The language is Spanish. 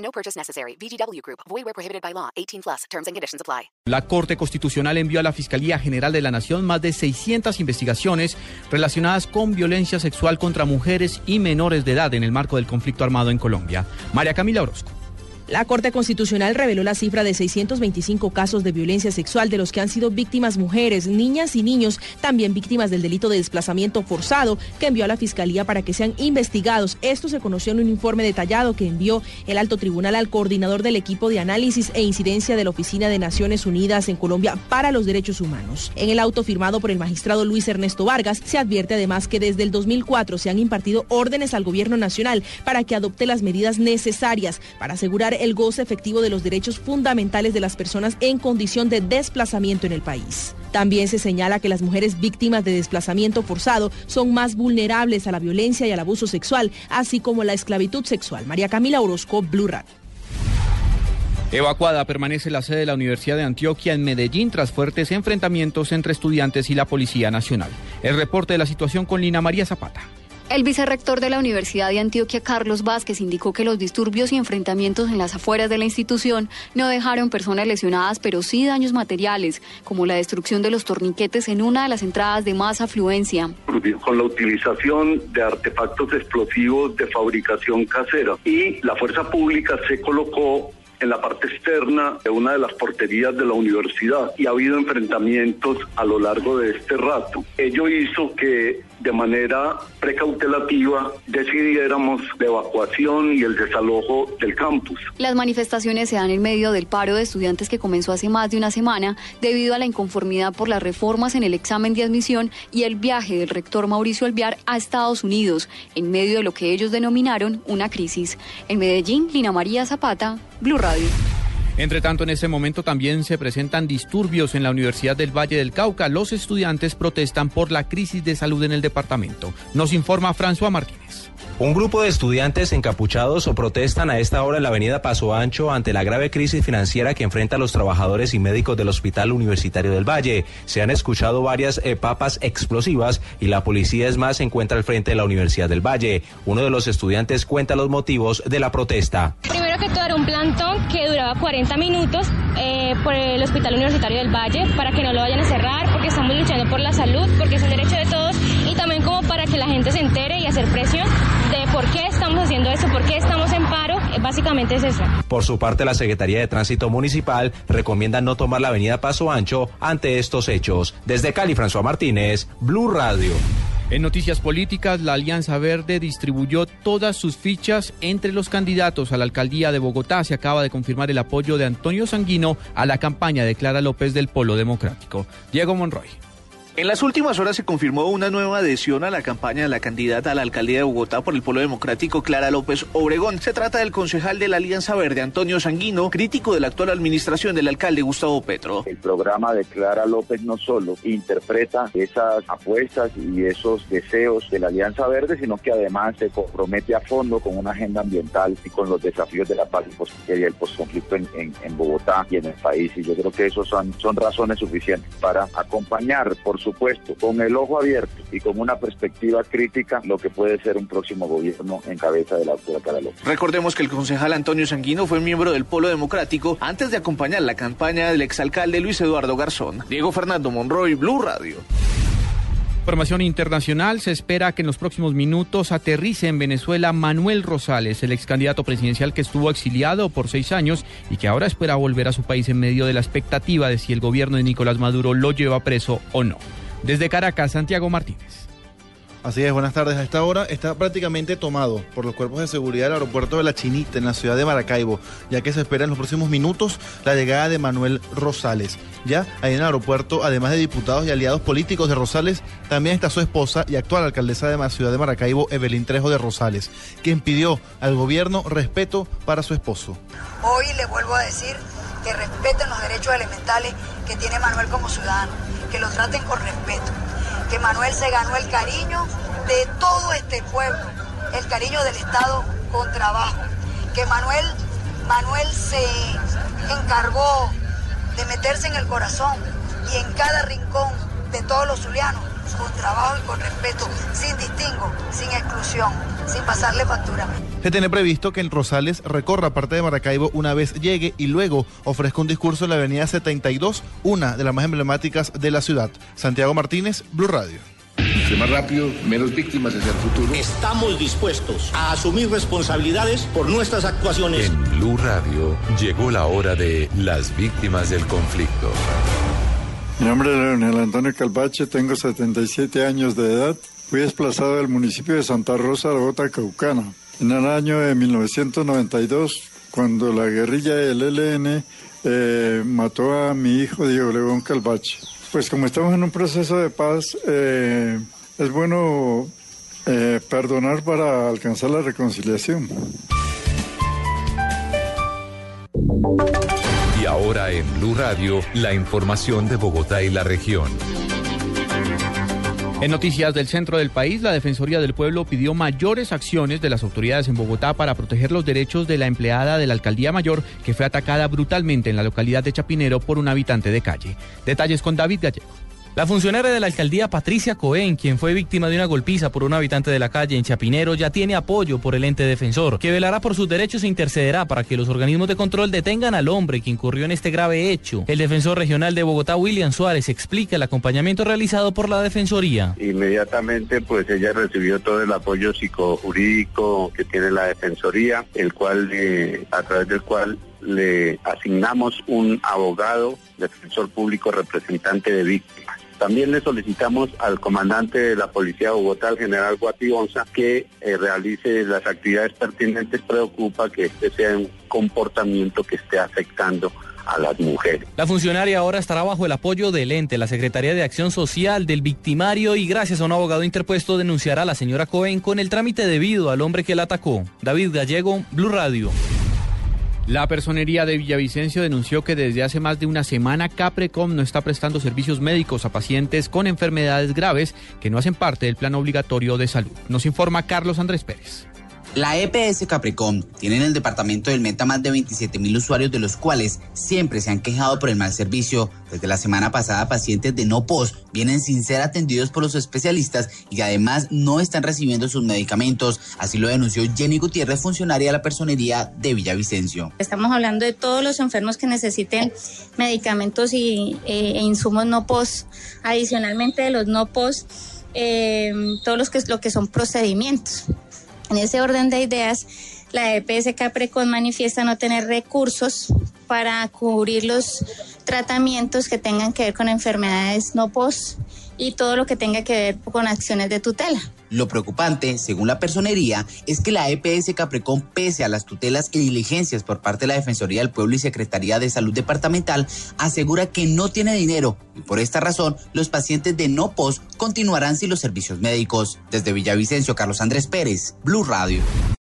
No purchase necessary. VGW Group. Void where prohibited by law. 18 plus. Terms and conditions apply. La Corte Constitucional envió a la Fiscalía General de la Nación más de 600 investigaciones relacionadas con violencia sexual contra mujeres y menores de edad en el marco del conflicto armado en Colombia. María Camila Orozco. La Corte Constitucional reveló la cifra de 625 casos de violencia sexual de los que han sido víctimas mujeres, niñas y niños, también víctimas del delito de desplazamiento forzado que envió a la Fiscalía para que sean investigados. Esto se conoció en un informe detallado que envió el alto tribunal al coordinador del equipo de análisis e incidencia de la Oficina de Naciones Unidas en Colombia para los Derechos Humanos. En el auto firmado por el magistrado Luis Ernesto Vargas se advierte además que desde el 2004 se han impartido órdenes al gobierno nacional para que adopte las medidas necesarias para asegurar el goce efectivo de los derechos fundamentales de las personas en condición de desplazamiento en el país. También se señala que las mujeres víctimas de desplazamiento forzado son más vulnerables a la violencia y al abuso sexual, así como a la esclavitud sexual. María Camila Orozco, Blue Radio. Evacuada permanece la sede de la Universidad de Antioquia en Medellín tras fuertes enfrentamientos entre estudiantes y la Policía Nacional. El reporte de la situación con Lina María Zapata. El vicerrector de la Universidad de Antioquia, Carlos Vázquez, indicó que los disturbios y enfrentamientos en las afueras de la institución no dejaron personas lesionadas, pero sí daños materiales, como la destrucción de los torniquetes en una de las entradas de más afluencia. Con la utilización de artefactos explosivos de fabricación casera y la fuerza pública se colocó en la parte externa de una de las porterías de la universidad y ha habido enfrentamientos a lo largo de este rato. Ello hizo que de manera precautelativa decidiéramos la evacuación y el desalojo del campus. Las manifestaciones se dan en medio del paro de estudiantes que comenzó hace más de una semana debido a la inconformidad por las reformas en el examen de admisión y el viaje del rector Mauricio Alviar a Estados Unidos en medio de lo que ellos denominaron una crisis. En Medellín, Lina María Zapata, Blue Radio. Entre tanto, en ese momento también se presentan disturbios en la Universidad del Valle del Cauca. Los estudiantes protestan por la crisis de salud en el departamento. Nos informa François Martínez. Un grupo de estudiantes encapuchados o protestan a esta hora en la avenida Paso Ancho ante la grave crisis financiera que enfrenta a los trabajadores y médicos del Hospital Universitario del Valle. Se han escuchado varias eh, papas explosivas y la policía es más se encuentra al frente de la Universidad del Valle. Uno de los estudiantes cuenta los motivos de la protesta. Que todo era un plantón que duraba 40 minutos eh, por el Hospital Universitario del Valle para que no lo vayan a cerrar porque estamos luchando por la salud, porque es un derecho de todos y también como para que la gente se entere y hacer presión de por qué estamos haciendo eso, por qué estamos en paro, básicamente es eso. Por su parte, la Secretaría de Tránsito Municipal recomienda no tomar la avenida Paso Ancho ante estos hechos. Desde Cali, François Martínez, Blue Radio. En noticias políticas, la Alianza Verde distribuyó todas sus fichas entre los candidatos a la alcaldía de Bogotá. Se acaba de confirmar el apoyo de Antonio Sanguino a la campaña de Clara López del Polo Democrático. Diego Monroy. En las últimas horas se confirmó una nueva adhesión a la campaña de la candidata a la alcaldía de Bogotá por el Polo Democrático, Clara López Obregón. Se trata del concejal de la Alianza Verde, Antonio Sanguino, crítico de la actual administración del alcalde Gustavo Petro. El programa de Clara López no solo interpreta esas apuestas y esos deseos de la Alianza Verde, sino que además se compromete a fondo con una agenda ambiental y con los desafíos de la paz y el postconflicto en, en, Bogotá y en el país. Y yo creo que esos son, son razones suficientes para acompañar, por supuesto, con el ojo abierto y con una perspectiva crítica lo que puede ser un próximo gobierno en cabeza de la doctora Clara López. Recordemos que el concejal Antonio Sanguino fue miembro del Polo Democrático antes de acompañar la campaña del exalcalde Luis Eduardo Garzón. Diego Fernando Monroy, Blue Radio. Información internacional, se espera que en los próximos minutos aterrice en Venezuela Manuel Rosales, el ex candidato presidencial que estuvo exiliado por seis años y que ahora espera volver a su país en medio de la expectativa de si el gobierno de Nicolás Maduro lo lleva preso o no. Desde Caracas, Santiago Martínez. Así es, buenas tardes. A esta hora está prácticamente tomado por los cuerpos de seguridad del aeropuerto de La Chinita en la ciudad de Maracaibo, ya que se espera en los próximos minutos la llegada de Manuel Rosales. Ya ahí en el aeropuerto, además de diputados y aliados políticos de Rosales, también está su esposa y actual alcaldesa de la ciudad de Maracaibo, Evelyn Trejo de Rosales, quien pidió al gobierno respeto para su esposo. Hoy le vuelvo a decir que respeten los derechos elementales que tiene Manuel como ciudadano, que lo traten con respeto que Manuel se ganó el cariño de todo este pueblo, el cariño del Estado con trabajo, que Manuel, Manuel se encargó de meterse en el corazón y en cada rincón de todos los zulianos, con trabajo y con respeto, sin distingo, sin exclusión, sin pasarle factura. Se tiene previsto que el Rosales recorra parte de Maracaibo una vez llegue y luego ofrezca un discurso en la avenida 72, una de las más emblemáticas de la ciudad. Santiago Martínez, Blue Radio. más rápido, menos víctimas hacia el futuro. Estamos dispuestos a asumir responsabilidades por nuestras actuaciones. En Blue Radio llegó la hora de las víctimas del conflicto. Mi nombre es Leonel Antonio Calvache, tengo 77 años de edad. Fui desplazado del municipio de Santa Rosa, la Bota Caucana. En el año de 1992, cuando la guerrilla del ELN eh, mató a mi hijo Diego León Calvache. Pues como estamos en un proceso de paz, eh, es bueno eh, perdonar para alcanzar la reconciliación. Y ahora en Blue Radio, la información de Bogotá y la región. En noticias del centro del país, la Defensoría del Pueblo pidió mayores acciones de las autoridades en Bogotá para proteger los derechos de la empleada de la Alcaldía Mayor que fue atacada brutalmente en la localidad de Chapinero por un habitante de calle. Detalles con David Gallego. La funcionaria de la alcaldía Patricia Cohen, quien fue víctima de una golpiza por un habitante de la calle en Chapinero, ya tiene apoyo por el ente defensor, que velará por sus derechos e intercederá para que los organismos de control detengan al hombre que incurrió en este grave hecho. El defensor regional de Bogotá, William Suárez, explica el acompañamiento realizado por la defensoría. Inmediatamente, pues ella recibió todo el apoyo psicojurídico que tiene la defensoría, el cual, eh, a través del cual le asignamos un abogado, defensor público representante de víctimas. También le solicitamos al comandante de la Policía de Bogotá, el general Guatibonza, que eh, realice las actividades pertinentes. Preocupa que este sea un comportamiento que esté afectando a las mujeres. La funcionaria ahora estará bajo el apoyo del ente, la Secretaría de Acción Social del victimario y gracias a un abogado interpuesto denunciará a la señora Cohen con el trámite debido al hombre que la atacó. David Gallego, Blue Radio. La personería de Villavicencio denunció que desde hace más de una semana Caprecom no está prestando servicios médicos a pacientes con enfermedades graves que no hacen parte del plan obligatorio de salud. Nos informa Carlos Andrés Pérez. La EPS Capricorn tiene en el departamento del Meta más de 27 mil usuarios, de los cuales siempre se han quejado por el mal servicio. Desde la semana pasada, pacientes de no post vienen sin ser atendidos por los especialistas y además no están recibiendo sus medicamentos. Así lo denunció Jenny Gutiérrez, funcionaria de la personería de Villavicencio. Estamos hablando de todos los enfermos que necesiten medicamentos y, eh, e insumos no post. Adicionalmente de los no post, eh, todos los lo que son procedimientos. En ese orden de ideas, la EPS Caprecon manifiesta no tener recursos para cubrir los tratamientos que tengan que ver con enfermedades no post y todo lo que tenga que ver con acciones de tutela. Lo preocupante, según la personería, es que la EPS Caprecon, pese a las tutelas y diligencias por parte de la Defensoría del Pueblo y Secretaría de Salud Departamental, asegura que no tiene dinero y por esta razón los pacientes de no post continuarán sin los servicios médicos. Desde Villavicencio, Carlos Andrés Pérez, Blue Radio.